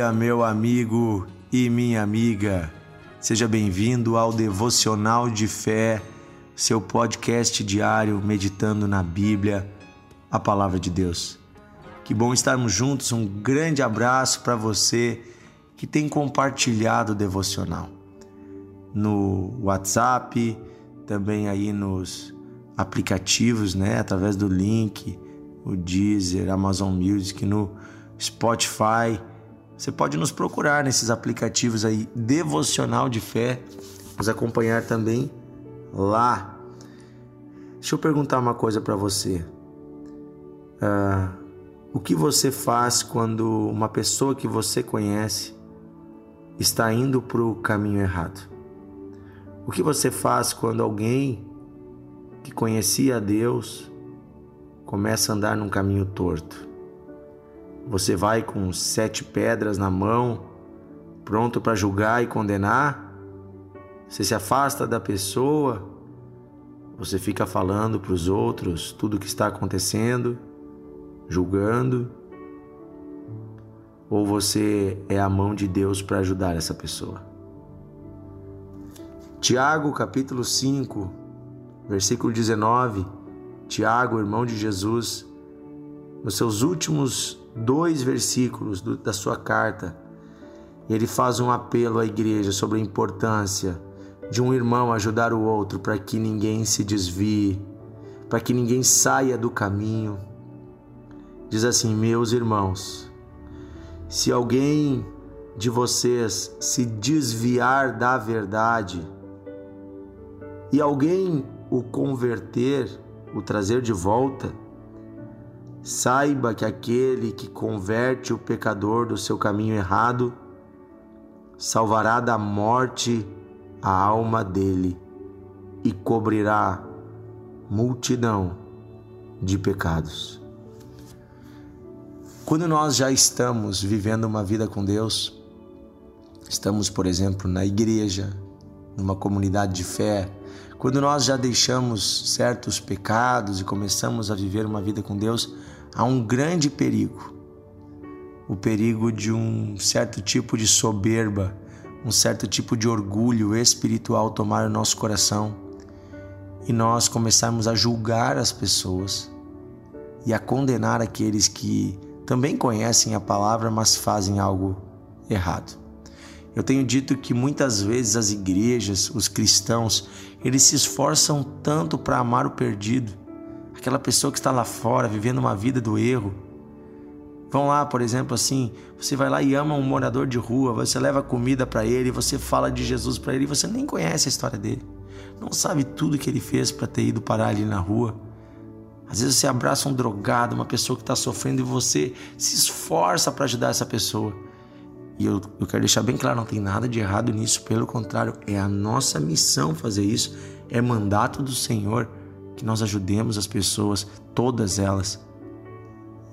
dia, meu amigo e minha amiga. Seja bem-vindo ao Devocional de Fé, seu podcast diário meditando na Bíblia, a palavra de Deus. Que bom estarmos juntos. Um grande abraço para você que tem compartilhado o devocional no WhatsApp, também aí nos aplicativos, né, através do link, o Deezer, Amazon Music, no Spotify. Você pode nos procurar nesses aplicativos aí, Devocional de Fé, nos acompanhar também lá. Deixa eu perguntar uma coisa para você. Uh, o que você faz quando uma pessoa que você conhece está indo para o caminho errado? O que você faz quando alguém que conhecia a Deus começa a andar num caminho torto? Você vai com sete pedras na mão, pronto para julgar e condenar? Você se afasta da pessoa? Você fica falando para os outros tudo o que está acontecendo, julgando? Ou você é a mão de Deus para ajudar essa pessoa? Tiago, capítulo 5, versículo 19. Tiago, irmão de Jesus, nos seus últimos dois versículos do, da sua carta, ele faz um apelo à igreja sobre a importância de um irmão ajudar o outro para que ninguém se desvie, para que ninguém saia do caminho. Diz assim: Meus irmãos, se alguém de vocês se desviar da verdade e alguém o converter, o trazer de volta, Saiba que aquele que converte o pecador do seu caminho errado salvará da morte a alma dele e cobrirá multidão de pecados. Quando nós já estamos vivendo uma vida com Deus, estamos, por exemplo, na igreja, numa comunidade de fé, quando nós já deixamos certos pecados e começamos a viver uma vida com Deus, há um grande perigo. O perigo de um certo tipo de soberba, um certo tipo de orgulho espiritual tomar o nosso coração e nós começarmos a julgar as pessoas e a condenar aqueles que também conhecem a palavra, mas fazem algo errado. Eu tenho dito que muitas vezes as igrejas, os cristãos, eles se esforçam tanto para amar o perdido, aquela pessoa que está lá fora vivendo uma vida do erro. Vão lá, por exemplo, assim, você vai lá e ama um morador de rua, você leva comida para ele, você fala de Jesus para ele, e você nem conhece a história dele. Não sabe tudo que ele fez para ter ido parar ali na rua. Às vezes você abraça um drogado, uma pessoa que está sofrendo e você se esforça para ajudar essa pessoa. E eu, eu quero deixar bem claro, não tem nada de errado nisso, pelo contrário, é a nossa missão fazer isso, é mandato do Senhor que nós ajudemos as pessoas, todas elas,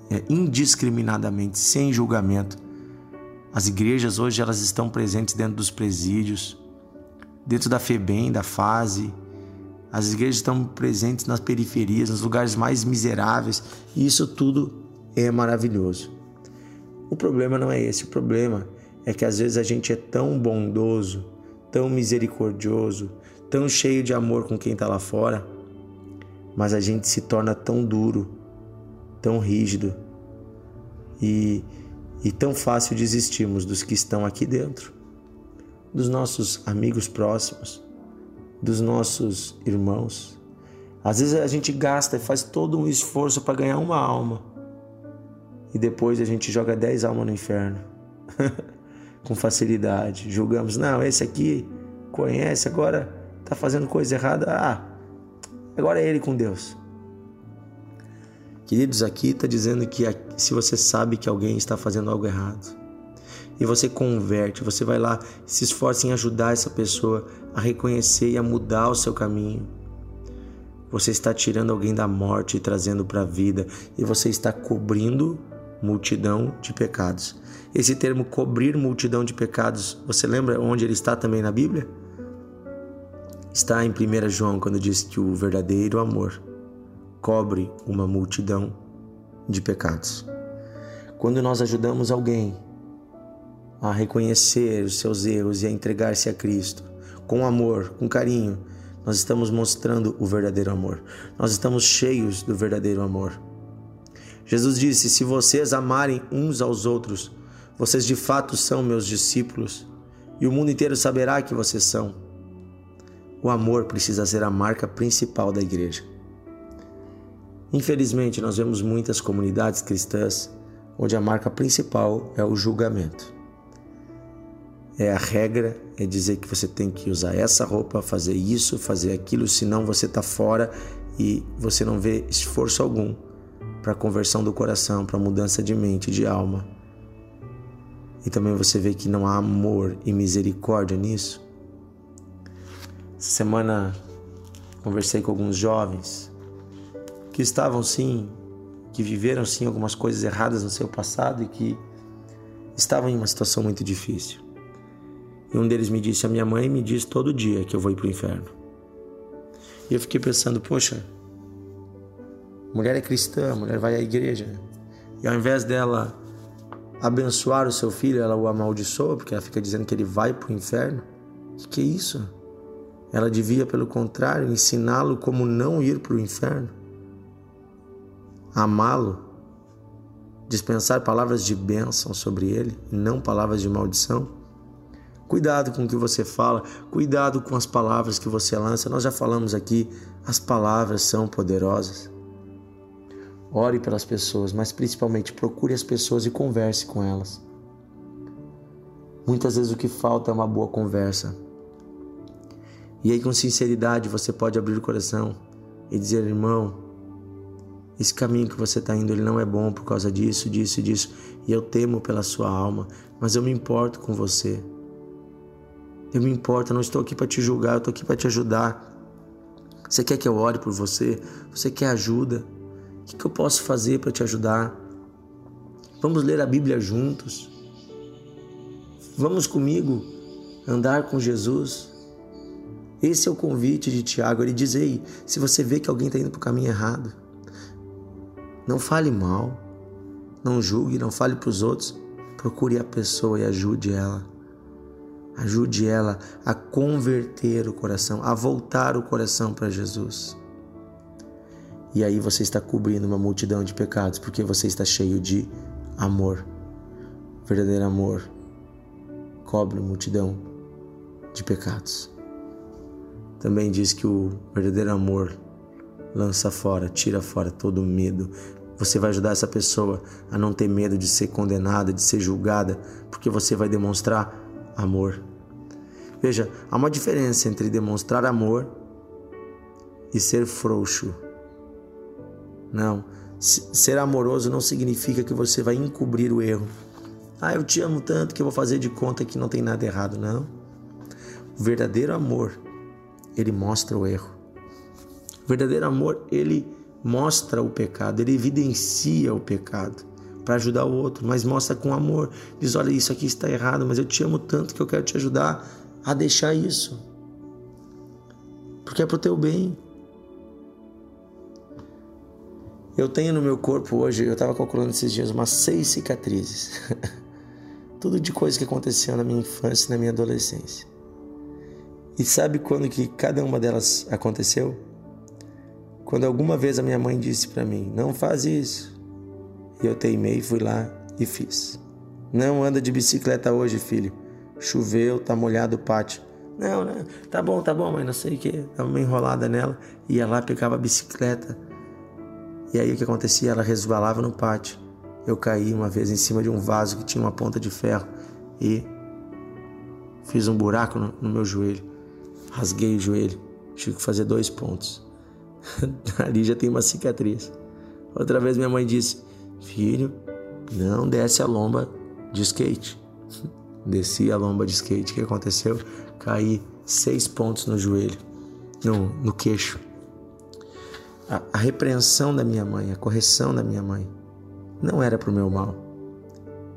é, indiscriminadamente, sem julgamento. As igrejas hoje elas estão presentes dentro dos presídios, dentro da FEBEM, da fase. As igrejas estão presentes nas periferias, nos lugares mais miseráveis, e isso tudo é maravilhoso. O problema não é esse, o problema é que às vezes a gente é tão bondoso, tão misericordioso, tão cheio de amor com quem está lá fora, mas a gente se torna tão duro, tão rígido e, e tão fácil desistirmos dos que estão aqui dentro, dos nossos amigos próximos, dos nossos irmãos. Às vezes a gente gasta e faz todo um esforço para ganhar uma alma e depois a gente joga dez almas no inferno. com facilidade. Julgamos, não, esse aqui conhece, agora está fazendo coisa errada. Ah, agora é ele com Deus. Queridos, aqui está dizendo que se você sabe que alguém está fazendo algo errado e você converte, você vai lá, se esforça em ajudar essa pessoa a reconhecer e a mudar o seu caminho. Você está tirando alguém da morte e trazendo para a vida, e você está cobrindo multidão de pecados. Esse termo cobrir multidão de pecados, você lembra onde ele está também na Bíblia? Está em 1 João, quando diz que o verdadeiro amor cobre uma multidão de pecados. Quando nós ajudamos alguém a reconhecer os seus erros e a entregar-se a Cristo com amor, com carinho, nós estamos mostrando o verdadeiro amor. Nós estamos cheios do verdadeiro amor. Jesus disse: Se vocês amarem uns aos outros, vocês de fato são meus discípulos, e o mundo inteiro saberá que vocês são. O amor precisa ser a marca principal da igreja. Infelizmente, nós vemos muitas comunidades cristãs onde a marca principal é o julgamento. É a regra, é dizer que você tem que usar essa roupa, fazer isso, fazer aquilo, senão você está fora e você não vê esforço algum para a conversão do coração, para a mudança de mente, de alma. E também você vê que não há amor e misericórdia nisso. Essa semana conversei com alguns jovens que estavam sim, que viveram sim algumas coisas erradas no seu passado e que estavam em uma situação muito difícil. E um deles me disse: A minha mãe me diz todo dia que eu vou ir para o inferno. E eu fiquei pensando: Poxa, mulher é cristã, mulher vai à igreja. E ao invés dela abençoar o seu filho, ela o amaldiçoa, porque ela fica dizendo que ele vai para o inferno. Que, que é isso? Ela devia, pelo contrário, ensiná-lo como não ir para o inferno, amá-lo, dispensar palavras de bênção sobre ele, não palavras de maldição. Cuidado com o que você fala, cuidado com as palavras que você lança. Nós já falamos aqui, as palavras são poderosas. Ore pelas pessoas, mas principalmente procure as pessoas e converse com elas. Muitas vezes o que falta é uma boa conversa. E aí, com sinceridade, você pode abrir o coração e dizer: irmão, esse caminho que você está indo ele não é bom por causa disso, disso e disso. E eu temo pela sua alma, mas eu me importo com você. Eu me importo, eu não estou aqui para te julgar, eu estou aqui para te ajudar. Você quer que eu ore por você? Você quer ajuda? Que, que eu posso fazer para te ajudar? Vamos ler a Bíblia juntos. Vamos comigo andar com Jesus. Esse é o convite de Tiago. Ele diz: Ei, se você vê que alguém está indo para o caminho errado, não fale mal, não julgue, não fale para os outros. Procure a pessoa e ajude ela. Ajude ela a converter o coração, a voltar o coração para Jesus. E aí você está cobrindo uma multidão de pecados, porque você está cheio de amor. Verdadeiro amor cobre multidão de pecados. Também diz que o verdadeiro amor lança fora, tira fora todo medo. Você vai ajudar essa pessoa a não ter medo de ser condenada, de ser julgada, porque você vai demonstrar amor. Veja, há uma diferença entre demonstrar amor e ser frouxo. Não, ser amoroso não significa que você vai encobrir o erro. Ah, eu te amo tanto que eu vou fazer de conta que não tem nada errado. Não. O verdadeiro amor, ele mostra o erro. O verdadeiro amor, ele mostra o pecado, ele evidencia o pecado para ajudar o outro, mas mostra com amor. Diz: olha, isso aqui está errado, mas eu te amo tanto que eu quero te ajudar a deixar isso. Porque é para o teu bem. Eu tenho no meu corpo hoje, eu estava calculando esses dias, umas seis cicatrizes. Tudo de coisa que aconteceu na minha infância e na minha adolescência. E sabe quando que cada uma delas aconteceu? Quando alguma vez a minha mãe disse para mim: "Não faz isso". E eu teimei, fui lá e fiz. Não anda de bicicleta hoje, filho. Choveu, tá molhado o pátio. Não, né? Tá bom, tá bom, mas não sei o que. Dava uma enrolada nela. Ia lá, pegava a bicicleta. E aí o que acontecia? Ela resvalava no pátio. Eu caí uma vez em cima de um vaso que tinha uma ponta de ferro e fiz um buraco no, no meu joelho. Rasguei o joelho. Tive que fazer dois pontos. Ali já tem uma cicatriz. Outra vez minha mãe disse: Filho, não desce a lomba de skate. Desci a lomba de skate. O que aconteceu? Caí seis pontos no joelho, no, no queixo. A, a repreensão da minha mãe, a correção da minha mãe, não era para o meu mal.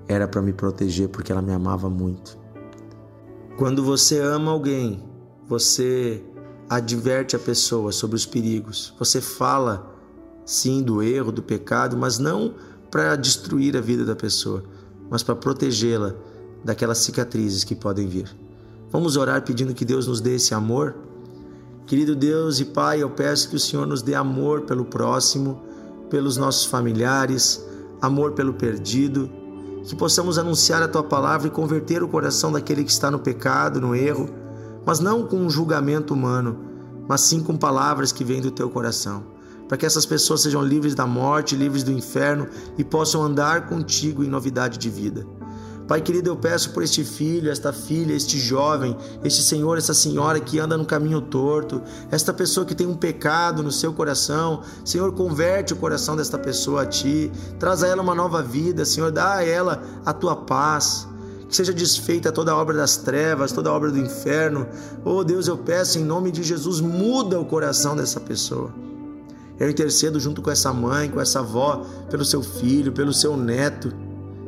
Era para me proteger porque ela me amava muito. Quando você ama alguém, você adverte a pessoa sobre os perigos. Você fala sim do erro, do pecado, mas não para destruir a vida da pessoa, mas para protegê-la daquelas cicatrizes que podem vir. Vamos orar pedindo que Deus nos dê esse amor? Querido Deus e Pai, eu peço que o Senhor nos dê amor pelo próximo, pelos nossos familiares, amor pelo perdido, que possamos anunciar a tua palavra e converter o coração daquele que está no pecado, no erro, mas não com um julgamento humano, mas sim com palavras que vêm do teu coração, para que essas pessoas sejam livres da morte, livres do inferno e possam andar contigo em novidade de vida. Pai querido, eu peço por este filho, esta filha, este jovem, este senhor, essa senhora que anda no caminho torto, esta pessoa que tem um pecado no seu coração. Senhor, converte o coração desta pessoa a ti, traz a ela uma nova vida, Senhor, dá a ela a tua paz. Que seja desfeita toda obra das trevas, toda obra do inferno. Oh Deus, eu peço em nome de Jesus, muda o coração dessa pessoa. Eu intercedo junto com essa mãe, com essa avó, pelo seu filho, pelo seu neto.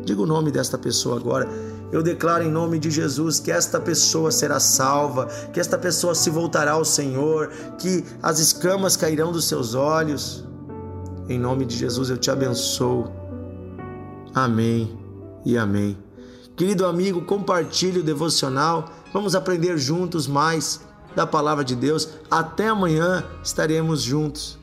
Diga o nome desta pessoa agora. Eu declaro em nome de Jesus que esta pessoa será salva, que esta pessoa se voltará ao Senhor, que as escamas cairão dos seus olhos. Em nome de Jesus eu te abençoo. Amém e amém. Querido amigo, compartilhe o devocional. Vamos aprender juntos mais da palavra de Deus. Até amanhã estaremos juntos.